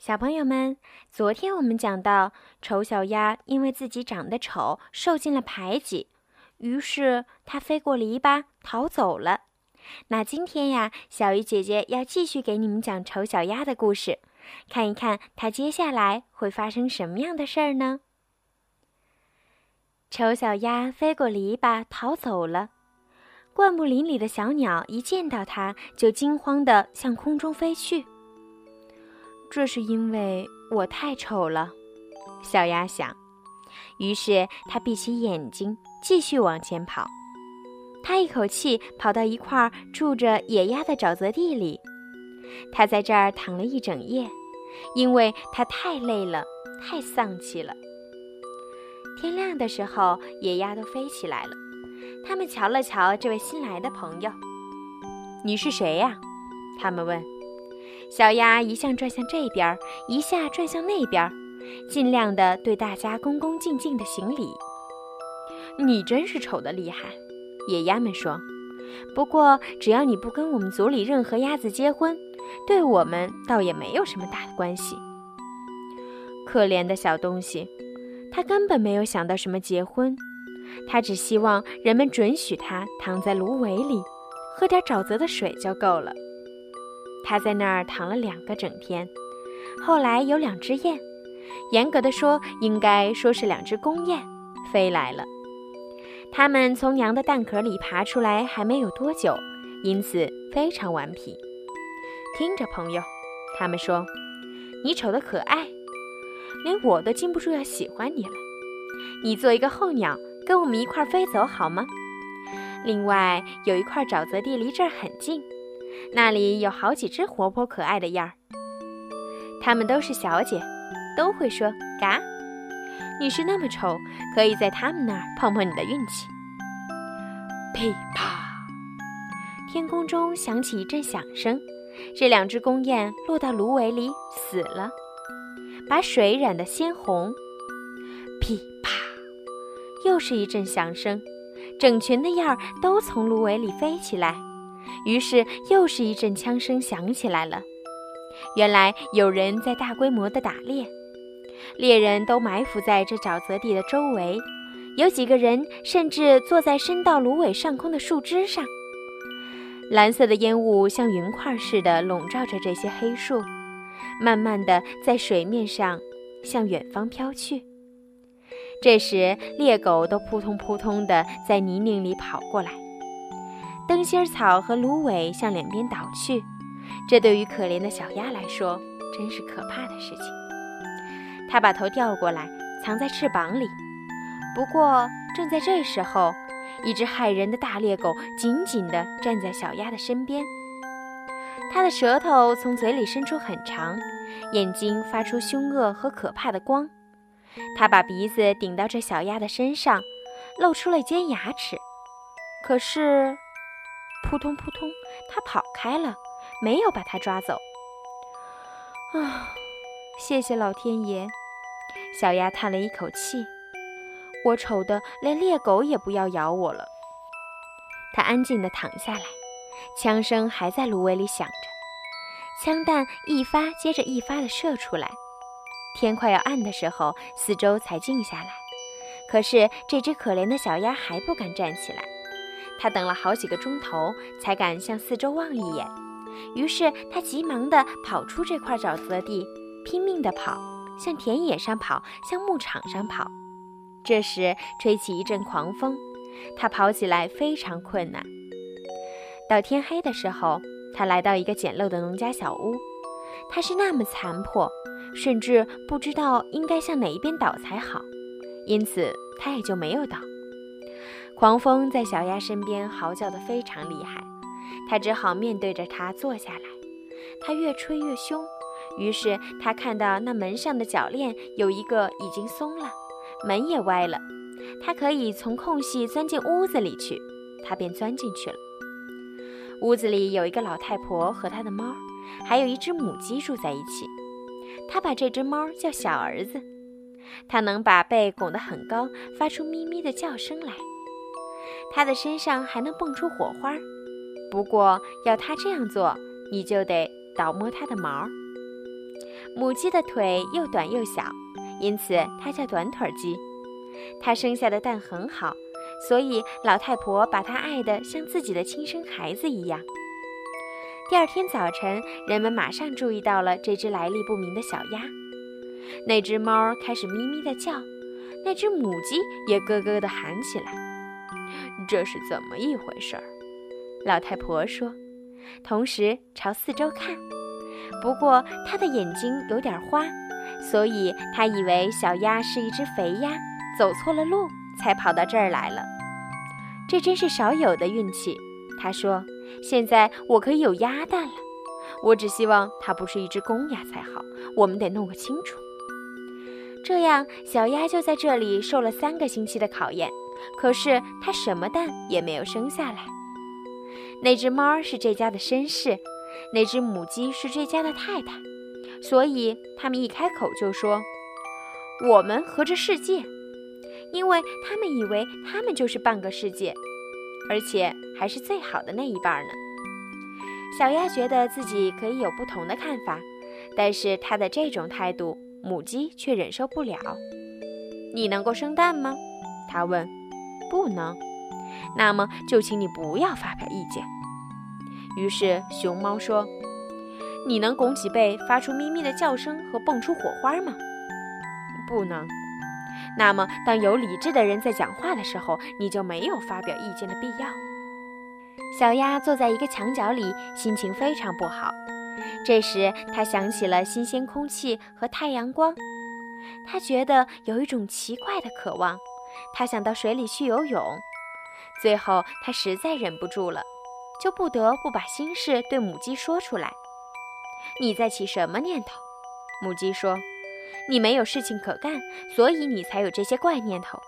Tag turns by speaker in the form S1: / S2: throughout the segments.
S1: 小朋友们，昨天我们讲到，丑小鸭因为自己长得丑，受尽了排挤，于是它飞过篱笆逃走了。那今天呀，小鱼姐姐要继续给你们讲丑小鸭的故事，看一看它接下来会发生什么样的事儿呢？丑小鸭飞过篱笆逃走了，灌木林里的小鸟一见到它，就惊慌的向空中飞去。这是因为我太丑了，小鸭想。于是它闭起眼睛，继续往前跑。它一口气跑到一块住着野鸭的沼泽地里，它在这儿躺了一整夜，因为它太累了，太丧气了。天亮的时候，野鸭都飞起来了。他们瞧了瞧这位新来的朋友：“你是谁呀？”他们问。小鸭一向转向这边，一下转向那边，尽量的对大家恭恭敬敬的行礼。你真是丑的厉害，野鸭们说。不过只要你不跟我们组里任何鸭子结婚，对我们倒也没有什么大的关系。可怜的小东西，他根本没有想到什么结婚，他只希望人们准许他躺在芦苇里，喝点沼泽的水就够了。他在那儿躺了两个整天，后来有两只雁，严格的说，应该说是两只公雁，飞来了。它们从娘的蛋壳里爬出来还没有多久，因此非常顽皮。听着，朋友，他们说，你丑得可爱，连我都禁不住要喜欢你了。你做一个候鸟，跟我们一块飞走好吗？另外，有一块沼泽地离这儿很近。那里有好几只活泼可爱的燕儿，它们都是小姐，都会说嘎。你是那么丑，可以在它们那儿碰碰你的运气。噼啪，天空中响起一阵响声，这两只公雁落到芦苇里死了，把水染得鲜红。噼啪，又是一阵响声，整群的燕儿都从芦苇里飞起来。于是，又是一阵枪声响起来了。原来有人在大规模的打猎，猎人都埋伏在这沼泽地的周围，有几个人甚至坐在伸到芦苇上空的树枝上。蓝色的烟雾像云块似的笼罩着这些黑树，慢慢地在水面上向远方飘去。这时，猎狗都扑通扑通地在泥泞里跑过来。灯芯草和芦苇向两边倒去，这对于可怜的小鸭来说真是可怕的事情。它把头掉过来，藏在翅膀里。不过，正在这时候，一只害人的大猎狗紧紧地站在小鸭的身边。它的舌头从嘴里伸出很长，眼睛发出凶恶和可怕的光。它把鼻子顶到这小鸭的身上，露出了尖牙齿。可是。扑通扑通，它跑开了，没有把它抓走。啊，谢谢老天爷！小鸭叹了一口气。我丑的连猎狗也不要咬我了。它安静地躺下来，枪声还在芦苇里响着，枪弹一发接着一发地射出来。天快要暗的时候，四周才静下来。可是这只可怜的小鸭还不敢站起来。他等了好几个钟头，才敢向四周望一眼。于是他急忙地跑出这块沼泽地，拼命地跑，向田野上跑，向牧场上跑。这时吹起一阵狂风，他跑起来非常困难。到天黑的时候，他来到一个简陋的农家小屋。它是那么残破，甚至不知道应该向哪一边倒才好，因此他也就没有倒。狂风在小鸭身边嚎叫得非常厉害，它只好面对着它坐下来。它越吹越凶，于是它看到那门上的铰链有一个已经松了，门也歪了，它可以从空隙钻进屋子里去。它便钻进去了。屋子里有一个老太婆和她的猫，还有一只母鸡住在一起。它把这只猫叫小儿子，它能把背拱得很高，发出咪咪的叫声来。它的身上还能蹦出火花，不过要它这样做，你就得倒摸它的毛。母鸡的腿又短又小，因此它叫短腿鸡。它生下的蛋很好，所以老太婆把它爱得像自己的亲生孩子一样。第二天早晨，人们马上注意到了这只来历不明的小鸭。那只猫开始咪咪地叫，那只母鸡也咯咯地喊起来。这是怎么一回事儿？老太婆说，同时朝四周看。不过她的眼睛有点花，所以她以为小鸭是一只肥鸭，走错了路才跑到这儿来了。这真是少有的运气，她说。现在我可以有鸭蛋了，我只希望它不是一只公鸭才好。我们得弄个清楚。这样，小鸭就在这里受了三个星期的考验，可是它什么蛋也没有生下来。那只猫是这家的绅士，那只母鸡是这家的太太，所以他们一开口就说：“我们和这世界，因为他们以为他们就是半个世界。”而且还是最好的那一半呢。小鸭觉得自己可以有不同的看法，但是它的这种态度，母鸡却忍受不了。你能够生蛋吗？它问。不能。那么就请你不要发表意见。于是熊猫说：“你能拱起背，发出咪咪的叫声和蹦出火花吗？”不能。那么，当有理智的人在讲话的时候，你就没有发表意见的必要。小鸭坐在一个墙角里，心情非常不好。这时，它想起了新鲜空气和太阳光，它觉得有一种奇怪的渴望。它想到水里去游泳。最后，它实在忍不住了，就不得不把心事对母鸡说出来。你在起什么念头？母鸡说。你没有事情可干，所以你才有这些怪念头。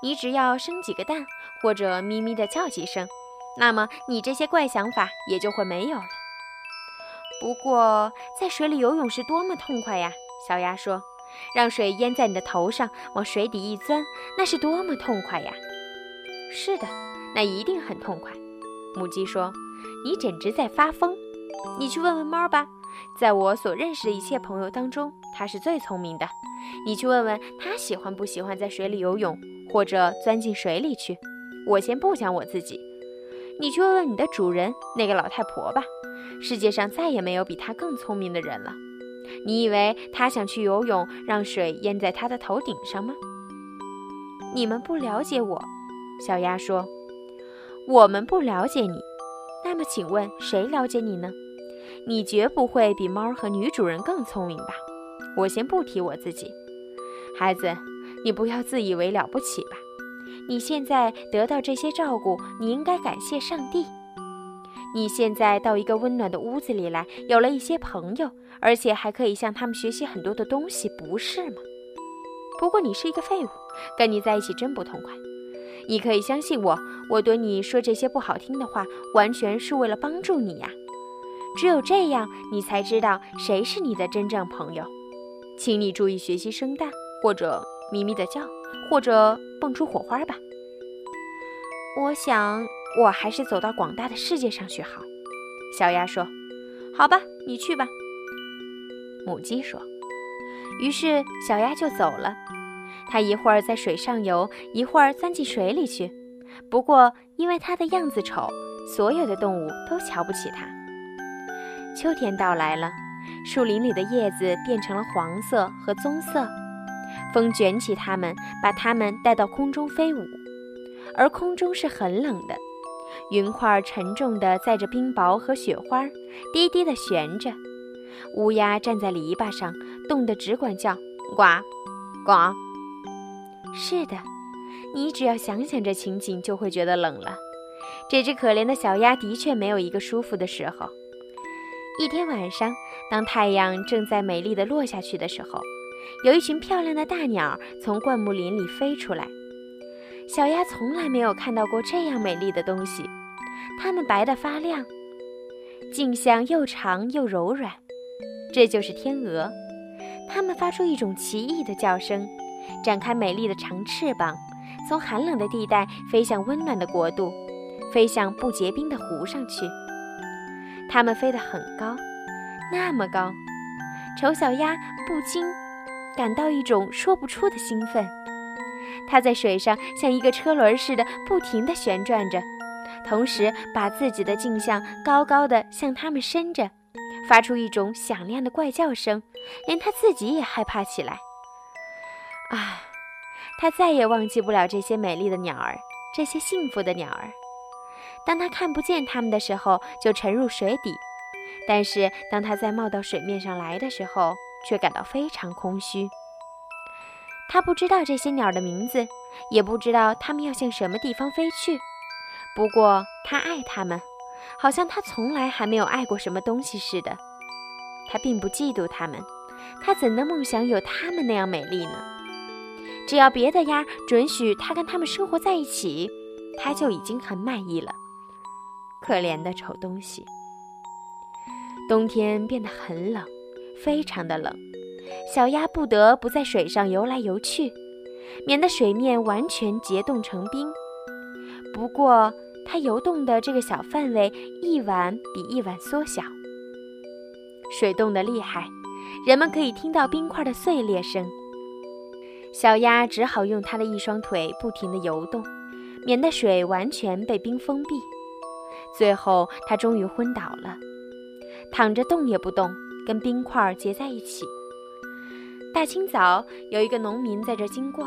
S1: 你只要生几个蛋，或者咪咪地叫几声，那么你这些怪想法也就会没有了。不过，在水里游泳是多么痛快呀！小鸭说：“让水淹在你的头上，往水底一钻，那是多么痛快呀！”是的，那一定很痛快。母鸡说：“你简直在发疯。你去问问猫吧。”在我所认识的一切朋友当中，它是最聪明的。你去问问它喜欢不喜欢在水里游泳，或者钻进水里去。我先不讲我自己。你去问问你的主人，那个老太婆吧。世界上再也没有比她更聪明的人了。你以为他想去游泳，让水淹在他的头顶上吗？你们不了解我，小鸭说。我们不了解你。那么，请问谁了解你呢？你绝不会比猫和女主人更聪明吧？我先不提我自己，孩子，你不要自以为了不起吧？你现在得到这些照顾，你应该感谢上帝。你现在到一个温暖的屋子里来，有了一些朋友，而且还可以向他们学习很多的东西，不是吗？不过你是一个废物，跟你在一起真不痛快。你可以相信我，我对你说这些不好听的话，完全是为了帮助你呀。只有这样，你才知道谁是你的真正朋友。请你注意学习生蛋，或者咪咪的叫，或者蹦出火花吧。我想，我还是走到广大的世界上去好。小鸭说：“好吧，你去吧。”母鸡说。于是小鸭就走了。它一会儿在水上游，一会儿钻进水里去。不过，因为它的样子丑，所有的动物都瞧不起它。秋天到来了，树林里的叶子变成了黄色和棕色，风卷起它们，把它们带到空中飞舞。而空中是很冷的，云块沉重地载着冰雹和雪花，低低地悬着。乌鸦站在篱笆上，冻得只管叫呱呱。是的，你只要想想这情景，就会觉得冷了。这只可怜的小鸭的确没有一个舒服的时候。一天晚上，当太阳正在美丽的落下去的时候，有一群漂亮的大鸟从灌木林里飞出来。小鸭从来没有看到过这样美丽的东西，它们白得发亮，颈项又长又柔软。这就是天鹅，它们发出一种奇异的叫声，展开美丽的长翅膀，从寒冷的地带飞向温暖的国度，飞向不结冰的湖上去。它们飞得很高，那么高，丑小鸭不禁感到一种说不出的兴奋。它在水上像一个车轮似的不停地旋转着，同时把自己的镜像高高的向它们伸着，发出一种响亮的怪叫声，连它自己也害怕起来。啊，它再也忘记不了这些美丽的鸟儿，这些幸福的鸟儿。当它看不见它们的时候，就沉入水底。但是，当他再冒到水面上来的时候，却感到非常空虚。他不知道这些鸟的名字，也不知道它们要向什么地方飞去。不过，他爱它们，好像他从来还没有爱过什么东西似的。他并不嫉妒它们，他怎能梦想有它们那样美丽呢？只要别的鸭准许他跟它们生活在一起，他就已经很满意了。可怜的丑东西。冬天变得很冷，非常的冷，小鸭不得不在水上游来游去，免得水面完全结冻成冰。不过，它游动的这个小范围一晚比一晚缩小。水冻得厉害，人们可以听到冰块的碎裂声。小鸭只好用它的一双腿不停地游动，免得水完全被冰封闭。最后，它终于昏倒了。躺着动也不动，跟冰块结在一起。大清早，有一个农民在这经过，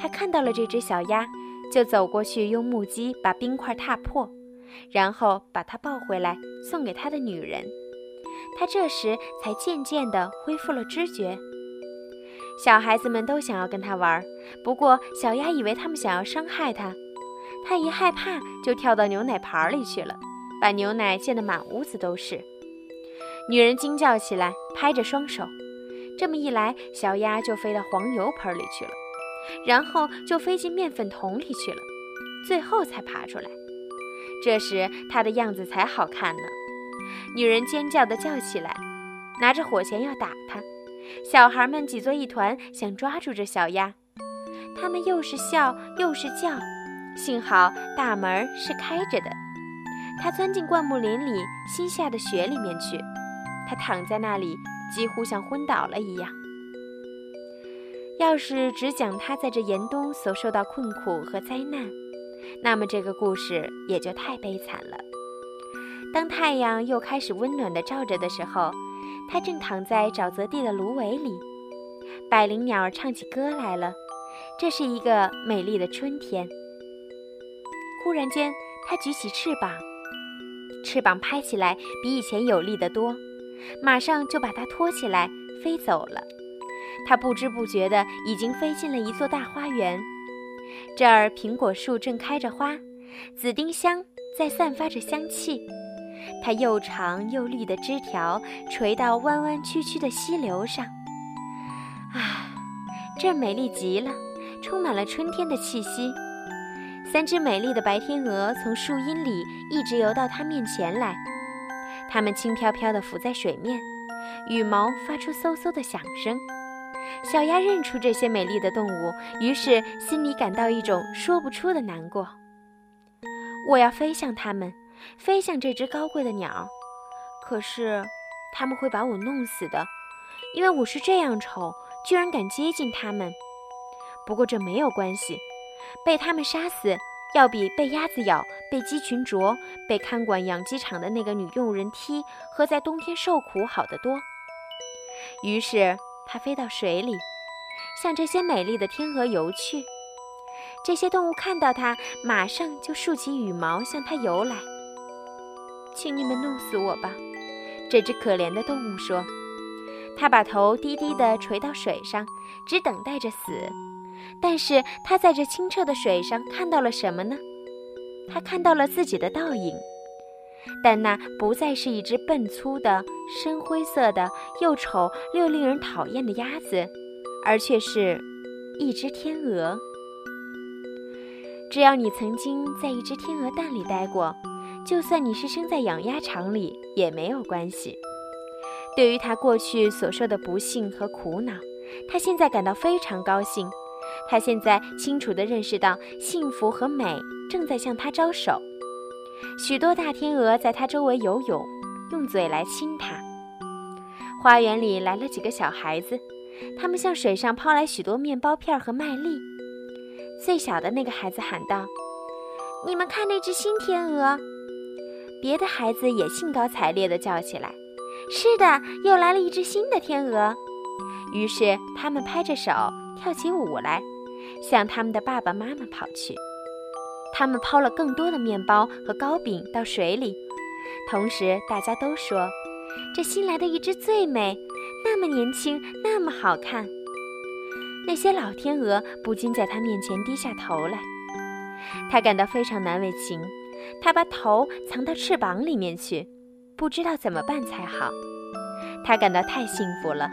S1: 他看到了这只小鸭，就走过去用木屐把冰块踏破，然后把它抱回来送给他的女人。他这时才渐渐地恢复了知觉。小孩子们都想要跟他玩，不过小鸭以为他们想要伤害它，它一害怕就跳到牛奶盘里去了，把牛奶溅得满屋子都是。女人惊叫起来，拍着双手。这么一来，小鸭就飞到黄油盆里去了，然后就飞进面粉桶里去了，最后才爬出来。这时，它的样子才好看呢。女人尖叫地叫起来，拿着火钳要打它。小孩们挤作一团，想抓住这小鸭。他们又是笑又是叫。幸好大门是开着的，它钻进灌木林里新下的雪里面去。他躺在那里，几乎像昏倒了一样。要是只讲他在这严冬所受到困苦和灾难，那么这个故事也就太悲惨了。当太阳又开始温暖地照着的时候，他正躺在沼泽地的芦苇里，百灵鸟唱起歌来了。这是一个美丽的春天。忽然间，它举起翅膀，翅膀拍起来比以前有力得多。马上就把它托起来飞走了。它不知不觉地已经飞进了一座大花园，这儿苹果树正开着花，紫丁香在散发着香气。它又长又绿的枝条垂到弯弯曲曲的溪流上。啊，这美丽极了，充满了春天的气息。三只美丽的白天鹅从树荫里一直游到它面前来。它们轻飘飘地浮在水面，羽毛发出嗖嗖的响声。小鸭认出这些美丽的动物，于是心里感到一种说不出的难过。我要飞向它们，飞向这只高贵的鸟，可是它们会把我弄死的，因为我是这样丑，居然敢接近它们。不过这没有关系，被它们杀死。要比被鸭子咬、被鸡群啄、被看管养鸡场的那个女佣人踢和在冬天受苦好得多。于是它飞到水里，向这些美丽的天鹅游去。这些动物看到它，马上就竖起羽毛向它游来。请你们弄死我吧！这只可怜的动物说。它把头低低地垂到水上，只等待着死。但是他在这清澈的水上看到了什么呢？他看到了自己的倒影，但那不再是一只笨粗的、深灰色的、又丑又令人讨厌的鸭子，而却是一只天鹅。只要你曾经在一只天鹅蛋里待过，就算你是生在养鸭场里也没有关系。对于他过去所受的不幸和苦恼，他现在感到非常高兴。他现在清楚地认识到，幸福和美正在向他招手。许多大天鹅在他周围游泳，用嘴来亲他。花园里来了几个小孩子，他们向水上抛来许多面包片和麦粒。最小的那个孩子喊道：“你们看那只新天鹅！”别的孩子也兴高采烈地叫起来：“是的，又来了一只新的天鹅！”于是他们拍着手跳起舞来，向他们的爸爸妈妈跑去。他们抛了更多的面包和糕饼到水里，同时大家都说：“这新来的一只最美，那么年轻，那么好看。”那些老天鹅不禁在他面前低下头来，他感到非常难为情，他把头藏到翅膀里面去，不知道怎么办才好。他感到太幸福了，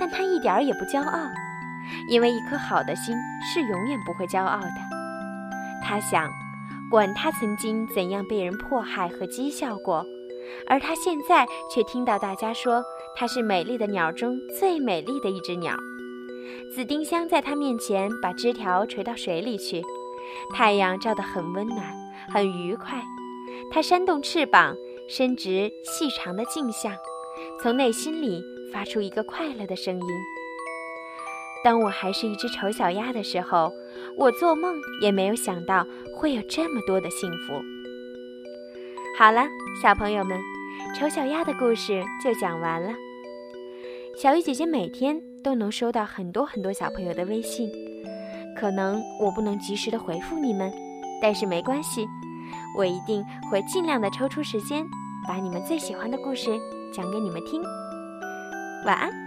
S1: 但他一点儿也不骄傲，因为一颗好的心是永远不会骄傲的。他想，管他曾经怎样被人迫害和讥笑过，而他现在却听到大家说他是美丽的鸟中最美丽的一只鸟。紫丁香在他面前把枝条垂到水里去，太阳照得很温暖，很愉快。它扇动翅膀，伸直细长的颈项，从内心里发出一个快乐的声音。当我还是一只丑小鸭的时候，我做梦也没有想到会有这么多的幸福。好了，小朋友们，丑小鸭的故事就讲完了。小鱼姐姐每天。都能收到很多很多小朋友的微信，可能我不能及时的回复你们，但是没关系，我一定会尽量的抽出时间，把你们最喜欢的故事讲给你们听。晚安。